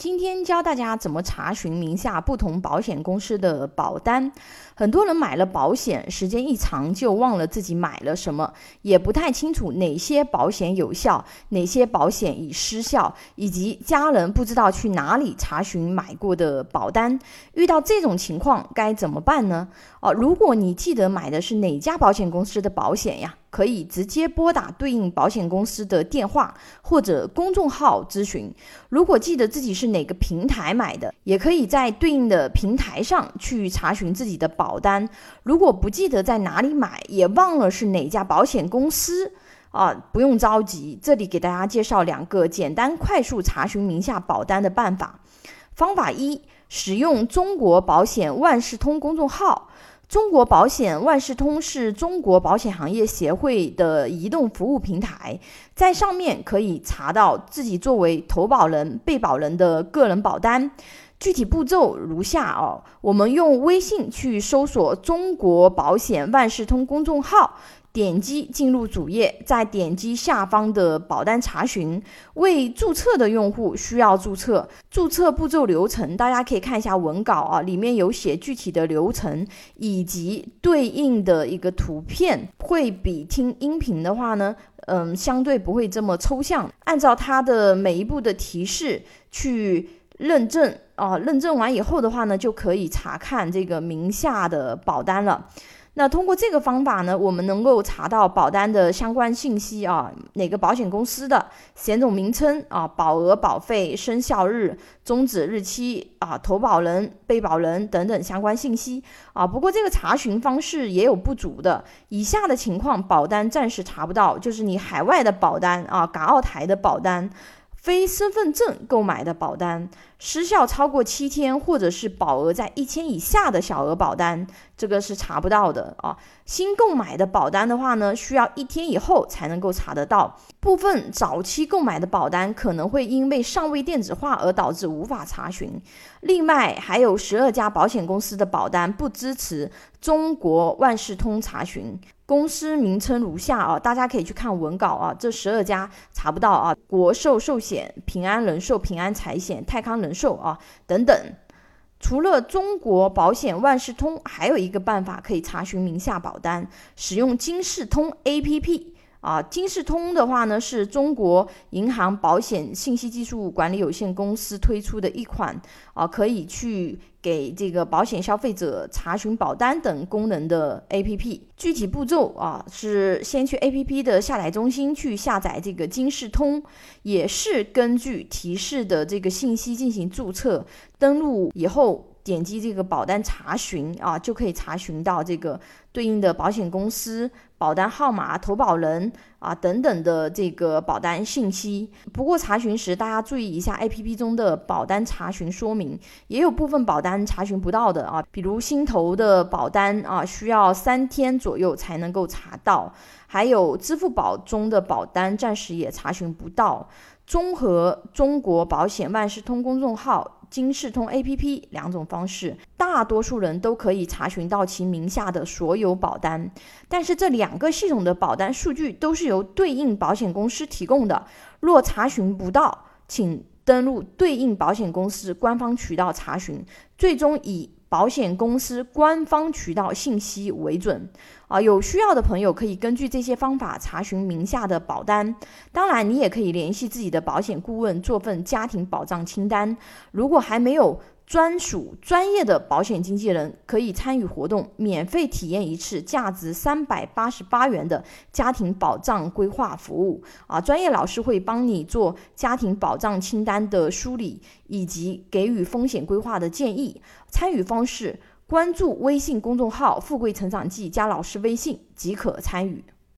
今天教大家怎么查询名下不同保险公司的保单。很多人买了保险，时间一长就忘了自己买了什么，也不太清楚哪些保险有效，哪些保险已失效，以及家人不知道去哪里查询买过的保单。遇到这种情况该怎么办呢？哦，如果你记得买的是哪家保险公司的保险呀？可以直接拨打对应保险公司的电话或者公众号咨询。如果记得自己是哪个平台买的，也可以在对应的平台上去查询自己的保单。如果不记得在哪里买，也忘了是哪家保险公司啊，不用着急，这里给大家介绍两个简单快速查询名下保单的办法。方法一：使用中国保险万事通公众号。中国保险万事通是中国保险行业协会的移动服务平台，在上面可以查到自己作为投保人、被保人的个人保单。具体步骤如下哦，我们用微信去搜索“中国保险万事通”公众号。点击进入主页，再点击下方的保单查询。未注册的用户需要注册。注册步骤流程，大家可以看一下文稿啊，里面有写具体的流程以及对应的一个图片，会比听音频的话呢，嗯，相对不会这么抽象。按照它的每一步的提示去认证啊，认证完以后的话呢，就可以查看这个名下的保单了。那通过这个方法呢，我们能够查到保单的相关信息啊，哪个保险公司的险种名称啊，保额、保费、生效日、终止日期啊，投保人、被保人等等相关信息啊。不过这个查询方式也有不足的，以下的情况保单暂时查不到，就是你海外的保单啊，港澳台的保单。非身份证购买的保单，失效超过七天，或者是保额在一千以下的小额保单，这个是查不到的啊。新购买的保单的话呢，需要一天以后才能够查得到。部分早期购买的保单可能会因为尚未电子化而导致无法查询。另外，还有十二家保险公司的保单不支持中国万事通查询。公司名称如下啊，大家可以去看文稿啊。这十二家查不到啊，国寿寿险、平安人寿、平安财险、泰康人寿啊等等。除了中国保险万事通，还有一个办法可以查询名下保单，使用金视通 APP。啊，金世通的话呢，是中国银行保险信息技术管理有限公司推出的一款啊，可以去给这个保险消费者查询保单等功能的 APP。具体步骤啊，是先去 APP 的下载中心去下载这个金世通，也是根据提示的这个信息进行注册，登录以后。点击这个保单查询啊，就可以查询到这个对应的保险公司、保单号码、投保人啊等等的这个保单信息。不过查询时大家注意一下，APP 中的保单查询说明也有部分保单查询不到的啊，比如新投的保单啊，需要三天左右才能够查到；还有支付宝中的保单暂时也查询不到。综合中国保险万事通公众号。金视通 APP 两种方式，大多数人都可以查询到其名下的所有保单，但是这两个系统的保单数据都是由对应保险公司提供的。若查询不到，请登录对应保险公司官方渠道查询，最终以。保险公司官方渠道信息为准啊，有需要的朋友可以根据这些方法查询名下的保单。当然，你也可以联系自己的保险顾问做份家庭保障清单。如果还没有，专属专业的保险经纪人可以参与活动，免费体验一次价值三百八十八元的家庭保障规划服务啊！专业老师会帮你做家庭保障清单的梳理，以及给予风险规划的建议。参与方式：关注微信公众号“富贵成长记”，加老师微信即可参与。